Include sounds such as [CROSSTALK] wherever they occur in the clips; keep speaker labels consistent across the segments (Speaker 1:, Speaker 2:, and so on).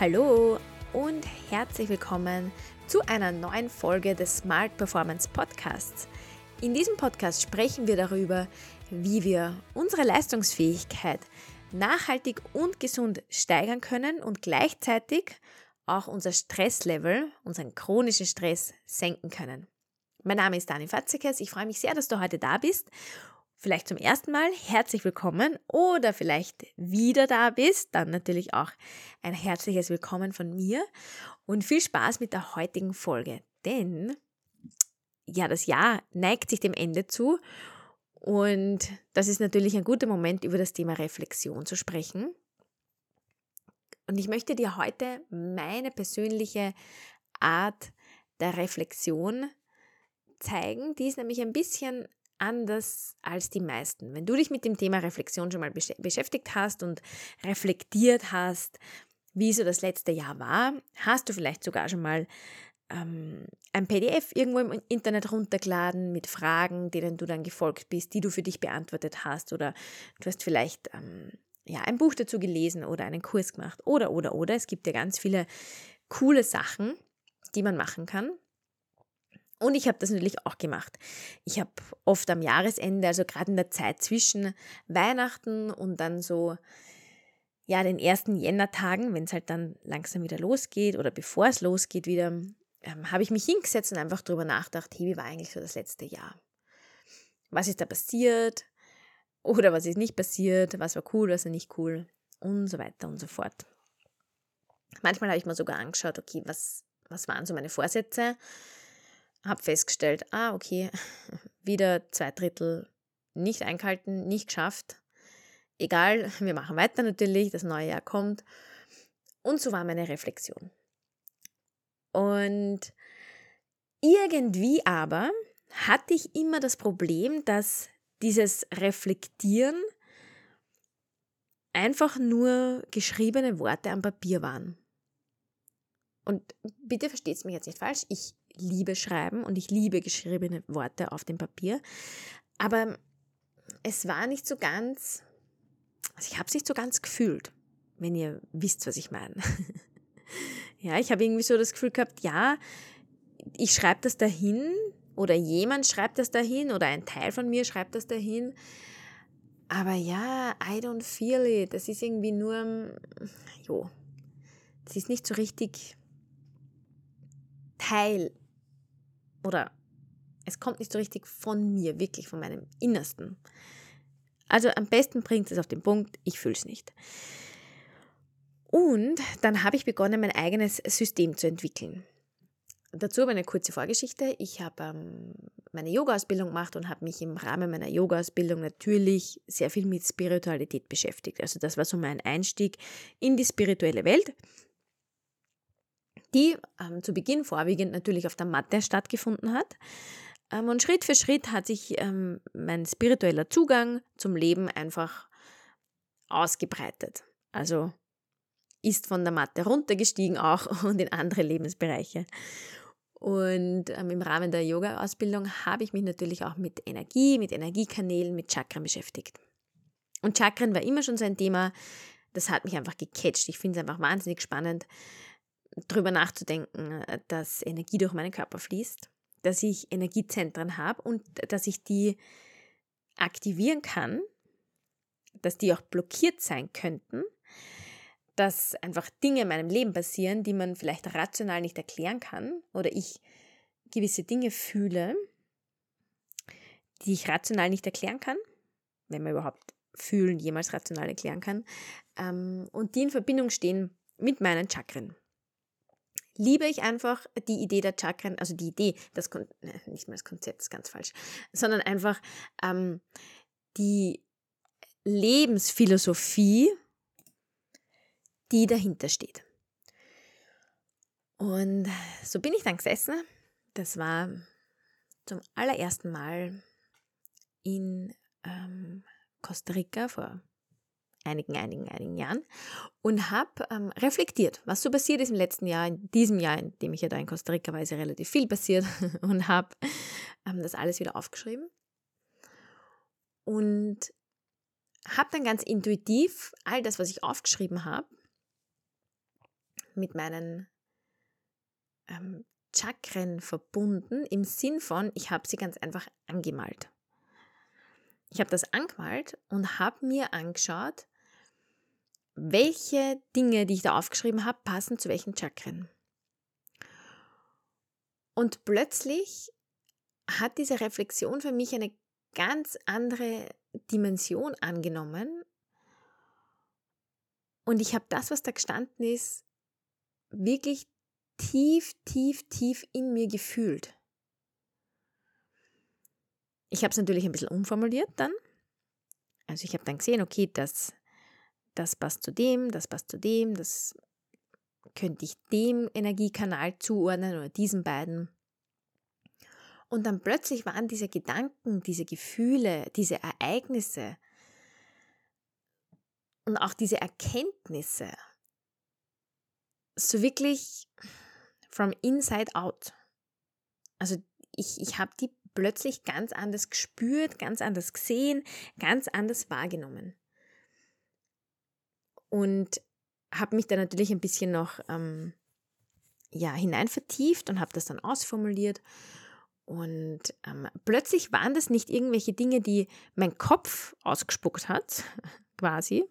Speaker 1: Hallo und herzlich willkommen zu einer neuen Folge des Smart Performance Podcasts. In diesem Podcast sprechen wir darüber, wie wir unsere Leistungsfähigkeit nachhaltig und gesund steigern können und gleichzeitig auch unser Stresslevel, unseren chronischen Stress senken können. Mein Name ist Dani Fatzekes. Ich freue mich sehr, dass du heute da bist vielleicht zum ersten Mal herzlich willkommen oder vielleicht wieder da bist, dann natürlich auch ein herzliches Willkommen von mir und viel Spaß mit der heutigen Folge. Denn ja, das Jahr neigt sich dem Ende zu und das ist natürlich ein guter Moment, über das Thema Reflexion zu sprechen. Und ich möchte dir heute meine persönliche Art der Reflexion zeigen. Die ist nämlich ein bisschen anders als die meisten. Wenn du dich mit dem Thema Reflexion schon mal beschäftigt hast und reflektiert hast, wie so das letzte Jahr war, hast du vielleicht sogar schon mal ähm, ein PDF irgendwo im Internet runtergeladen mit Fragen, denen du dann gefolgt bist, die du für dich beantwortet hast oder du hast vielleicht ähm, ja, ein Buch dazu gelesen oder einen Kurs gemacht oder, oder, oder. Es gibt ja ganz viele coole Sachen, die man machen kann. Und ich habe das natürlich auch gemacht. Ich habe oft am Jahresende, also gerade in der Zeit zwischen Weihnachten und dann so, ja, den ersten Jännertagen, wenn es halt dann langsam wieder losgeht oder bevor es losgeht wieder, ähm, habe ich mich hingesetzt und einfach darüber nachgedacht, hey, wie war eigentlich so das letzte Jahr? Was ist da passiert? Oder was ist nicht passiert? Was war cool, was war nicht cool? Und so weiter und so fort. Manchmal habe ich mir sogar angeschaut, okay, was, was waren so meine Vorsätze? Habe festgestellt, ah, okay, [LAUGHS] wieder zwei Drittel nicht eingehalten, nicht geschafft. Egal, [LAUGHS] wir machen weiter natürlich, das neue Jahr kommt. Und so war meine Reflexion. Und irgendwie aber hatte ich immer das Problem, dass dieses Reflektieren einfach nur geschriebene Worte am Papier waren. Und bitte versteht es mich jetzt nicht falsch, ich liebe Schreiben und ich liebe geschriebene Worte auf dem Papier. Aber es war nicht so ganz, also ich habe es nicht so ganz gefühlt, wenn ihr wisst, was ich meine. [LAUGHS] ja, ich habe irgendwie so das Gefühl gehabt, ja, ich schreibe das dahin oder jemand schreibt das dahin oder ein Teil von mir schreibt das dahin. Aber ja, I don't feel it. Das ist irgendwie nur, jo, das ist nicht so richtig Teil oder es kommt nicht so richtig von mir, wirklich von meinem Innersten. Also am besten bringt es auf den Punkt, ich fühle es nicht. Und dann habe ich begonnen, mein eigenes System zu entwickeln. Dazu aber eine kurze Vorgeschichte. Ich habe ähm, meine Yoga-Ausbildung gemacht und habe mich im Rahmen meiner Yoga-Ausbildung natürlich sehr viel mit Spiritualität beschäftigt. Also das war so mein Einstieg in die spirituelle Welt die ähm, zu Beginn vorwiegend natürlich auf der Matte stattgefunden hat. Ähm, und Schritt für Schritt hat sich ähm, mein spiritueller Zugang zum Leben einfach ausgebreitet. Also ist von der Matte runtergestiegen auch [LAUGHS] und in andere Lebensbereiche. Und ähm, im Rahmen der Yoga-Ausbildung habe ich mich natürlich auch mit Energie, mit Energiekanälen, mit Chakren beschäftigt. Und Chakren war immer schon so ein Thema, das hat mich einfach gecatcht. Ich finde es einfach wahnsinnig spannend, drüber nachzudenken, äh, dass Energie durch meinen Körper fließt, dass ich Energiezentren habe und dass ich die aktivieren kann, dass die auch blockiert sein könnten, dass einfach Dinge in meinem Leben passieren, die man vielleicht rational nicht erklären kann oder ich gewisse Dinge fühle, die ich rational nicht erklären kann, wenn man überhaupt fühlen jemals rational erklären kann, ähm, und die in Verbindung stehen mit meinen Chakren liebe ich einfach die Idee der Chakren, also die Idee, das Kon nicht mal das Konzept ist ganz falsch, sondern einfach ähm, die Lebensphilosophie, die dahinter steht. Und so bin ich dann gesessen. Das war zum allerersten Mal in ähm, Costa Rica vor einigen, einigen, einigen Jahren und habe ähm, reflektiert, was so passiert ist im letzten Jahr, in diesem Jahr, in dem ich ja da in Costa Rica war, ist ja relativ viel passiert [LAUGHS] und habe ähm, das alles wieder aufgeschrieben und habe dann ganz intuitiv all das, was ich aufgeschrieben habe, mit meinen ähm, Chakren verbunden, im Sinn von, ich habe sie ganz einfach angemalt. Ich habe das angemalt und habe mir angeschaut, welche Dinge, die ich da aufgeschrieben habe, passen zu welchen Chakren. Und plötzlich hat diese Reflexion für mich eine ganz andere Dimension angenommen. Und ich habe das, was da gestanden ist, wirklich tief, tief, tief in mir gefühlt. Ich habe es natürlich ein bisschen umformuliert dann. Also ich habe dann gesehen, okay, das, das passt zu dem, das passt zu dem, das könnte ich dem Energiekanal zuordnen oder diesen beiden. Und dann plötzlich waren diese Gedanken, diese Gefühle, diese Ereignisse und auch diese Erkenntnisse so wirklich from inside out. Also ich, ich habe die plötzlich ganz anders gespürt, ganz anders gesehen, ganz anders wahrgenommen. Und habe mich da natürlich ein bisschen noch ähm, ja, hinein vertieft und habe das dann ausformuliert. Und ähm, plötzlich waren das nicht irgendwelche Dinge, die mein Kopf ausgespuckt hat, [LAUGHS] quasi,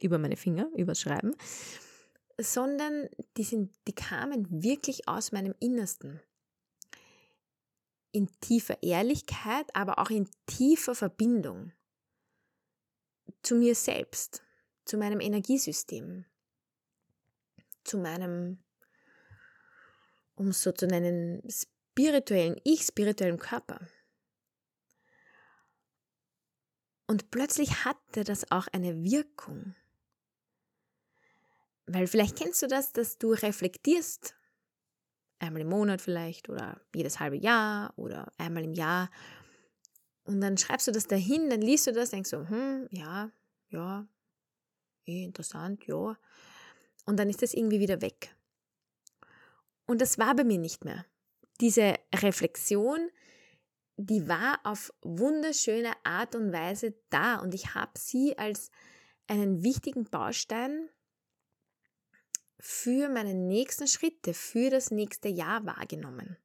Speaker 1: über meine Finger, übers Schreiben, sondern die, sind, die kamen wirklich aus meinem Innersten. In tiefer Ehrlichkeit, aber auch in tiefer Verbindung zu mir selbst, zu meinem Energiesystem, zu meinem, um es so zu nennen, spirituellen Ich, spirituellen Körper. Und plötzlich hatte das auch eine Wirkung. Weil vielleicht kennst du das, dass du reflektierst, einmal im Monat vielleicht oder jedes halbe Jahr oder einmal im Jahr. Und dann schreibst du das dahin, dann liest du das, denkst so, hm, ja, ja, eh, interessant, ja. Und dann ist das irgendwie wieder weg. Und das war bei mir nicht mehr. Diese Reflexion, die war auf wunderschöne Art und Weise da und ich habe sie als einen wichtigen Baustein für meine nächsten Schritte, für das nächste Jahr wahrgenommen.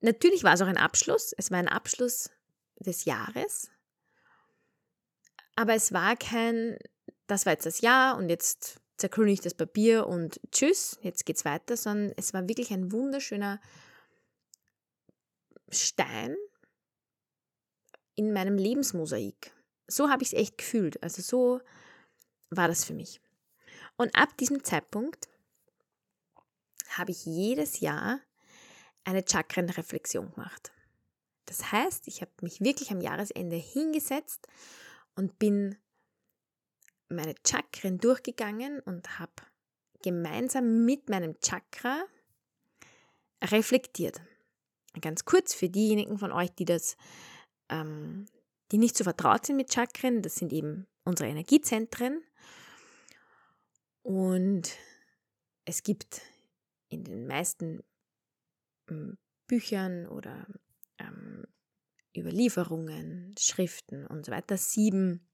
Speaker 1: Natürlich war es auch ein Abschluss, es war ein Abschluss des Jahres, aber es war kein, das war jetzt das Jahr und jetzt zerkrülle ich das Papier und tschüss, jetzt geht's weiter, sondern es war wirklich ein wunderschöner Stein in meinem Lebensmosaik. So habe ich es echt gefühlt. Also so war das für mich. Und ab diesem Zeitpunkt habe ich jedes Jahr eine Chakrenreflexion gemacht. Das heißt, ich habe mich wirklich am Jahresende hingesetzt und bin meine Chakren durchgegangen und habe gemeinsam mit meinem Chakra reflektiert. Ganz kurz für diejenigen von euch, die das, ähm, die nicht so vertraut sind mit Chakren, das sind eben unsere Energiezentren. Und es gibt in den meisten hm, Büchern oder Überlieferungen, Schriften und so weiter sieben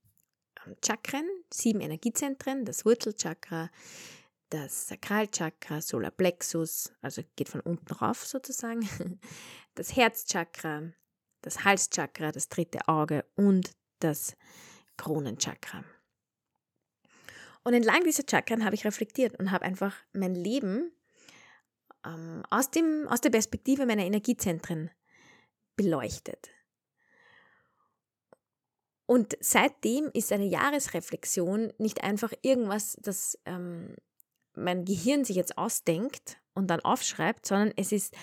Speaker 1: ähm, Chakren, sieben Energiezentren, das Wurzelchakra, das Sakralchakra, Solarplexus, also geht von unten rauf sozusagen, [LAUGHS] das Herzchakra, das Halschakra, das dritte Auge und das Kronenchakra. Und entlang dieser Chakren habe ich reflektiert und habe einfach mein Leben ähm, aus, dem, aus der Perspektive meiner Energiezentren beleuchtet. Und seitdem ist eine Jahresreflexion nicht einfach irgendwas, das ähm, mein Gehirn sich jetzt ausdenkt und dann aufschreibt, sondern es ist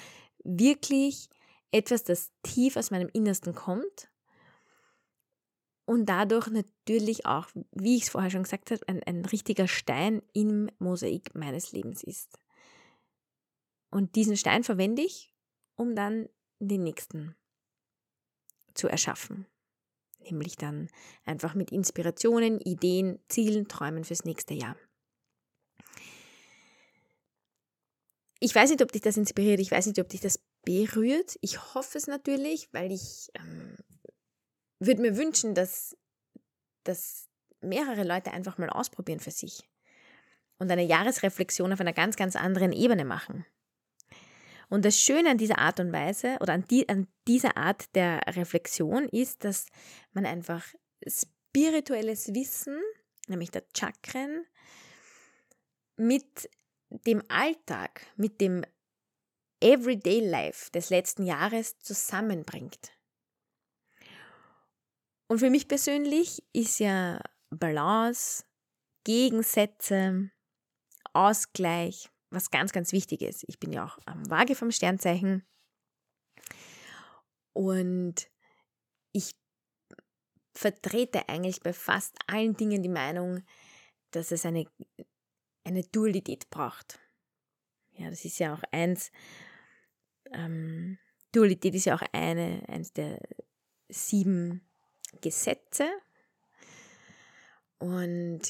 Speaker 1: wirklich etwas, das tief aus meinem Innersten kommt und dadurch natürlich auch, wie ich es vorher schon gesagt habe, ein, ein richtiger Stein im Mosaik meines Lebens ist. Und diesen Stein verwende ich, um dann den nächsten zu erschaffen. Nämlich dann einfach mit Inspirationen, Ideen, Zielen, Träumen fürs nächste Jahr. Ich weiß nicht, ob dich das inspiriert, ich weiß nicht, ob dich das berührt. Ich hoffe es natürlich, weil ich ähm, würde mir wünschen, dass, dass mehrere Leute einfach mal ausprobieren für sich. und eine Jahresreflexion auf einer ganz, ganz anderen Ebene machen. Und das Schöne an dieser Art und Weise oder an, die, an dieser Art der Reflexion ist, dass man einfach spirituelles Wissen, nämlich der Chakren, mit dem Alltag, mit dem Everyday Life des letzten Jahres zusammenbringt. Und für mich persönlich ist ja Balance, Gegensätze, Ausgleich was ganz, ganz wichtig ist. Ich bin ja auch am Waage vom Sternzeichen und ich vertrete eigentlich bei fast allen Dingen die Meinung, dass es eine, eine Dualität braucht. Ja, das ist ja auch eins, ähm, Dualität ist ja auch eine, eins der sieben Gesetze. Und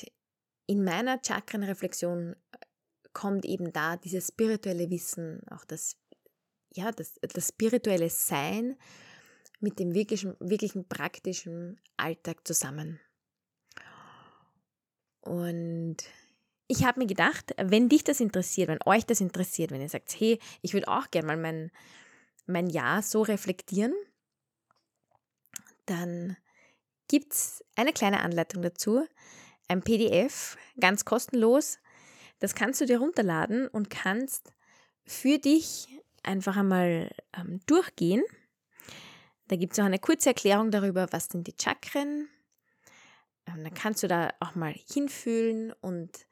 Speaker 1: in meiner Chakrenreflexion kommt eben da dieses spirituelle Wissen, auch das, ja, das, das spirituelle Sein mit dem wirklichen, wirklichen praktischen Alltag zusammen. Und ich habe mir gedacht, wenn dich das interessiert, wenn euch das interessiert, wenn ihr sagt, hey, ich würde auch gerne mal mein, mein Jahr so reflektieren, dann gibt es eine kleine Anleitung dazu, ein PDF, ganz kostenlos. Das kannst du dir runterladen und kannst für dich einfach einmal ähm, durchgehen. Da gibt es auch eine kurze Erklärung darüber, was sind die Chakren. Ähm, dann kannst du da auch mal hinfühlen und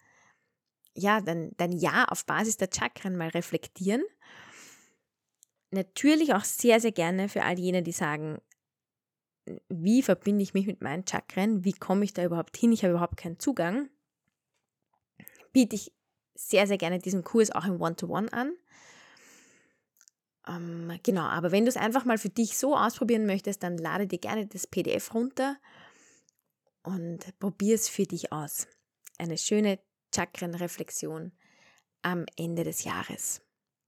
Speaker 1: ja, dein, dein Jahr auf Basis der Chakren mal reflektieren. Natürlich auch sehr, sehr gerne für all jene, die sagen, wie verbinde ich mich mit meinen Chakren, wie komme ich da überhaupt hin, ich habe überhaupt keinen Zugang, biete ich sehr, sehr gerne diesen Kurs auch im One-to-One -One an. Ähm, genau, aber wenn du es einfach mal für dich so ausprobieren möchtest, dann lade dir gerne das PDF runter und probier es für dich aus. Eine schöne Chakrenreflexion am Ende des Jahres.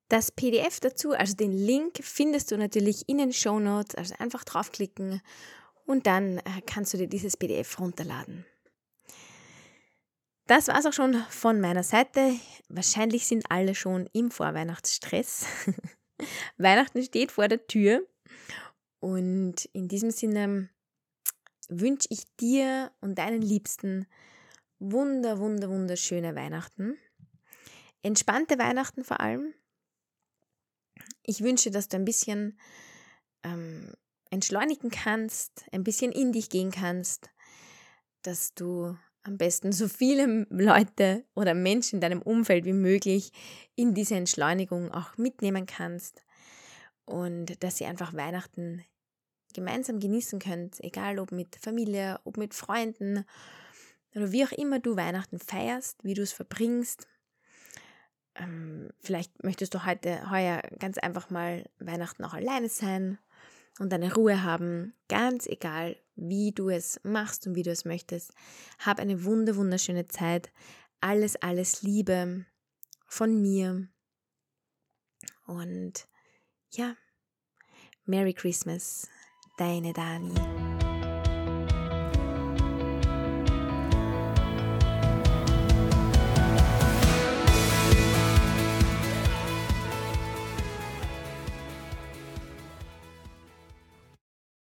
Speaker 1: Das PDF dazu, also den Link, findest du natürlich in den Show Notes, also einfach draufklicken und dann äh, kannst du dir dieses PDF runterladen. Das war es auch schon von meiner Seite. Wahrscheinlich sind alle schon im Vorweihnachtsstress. [LAUGHS] Weihnachten steht vor der Tür und in diesem Sinne wünsche ich dir und deinen Liebsten wunder, wunder, wunderschöne Weihnachten. Entspannte Weihnachten vor allem. Ich wünsche, dass du ein bisschen ähm, entschleunigen kannst, ein bisschen in dich gehen kannst, dass du am besten so viele Leute oder Menschen in deinem Umfeld wie möglich in diese Entschleunigung auch mitnehmen kannst und dass ihr einfach Weihnachten gemeinsam genießen könnt, egal ob mit Familie, ob mit Freunden oder wie auch immer du Weihnachten feierst, wie du es verbringst. Ähm, vielleicht möchtest du heute heuer ganz einfach mal Weihnachten auch alleine sein und deine Ruhe haben, ganz egal, wie du es machst und wie du es möchtest. Hab eine wunder wunderschöne Zeit. Alles, alles Liebe von mir. Und ja, Merry Christmas, deine Dani.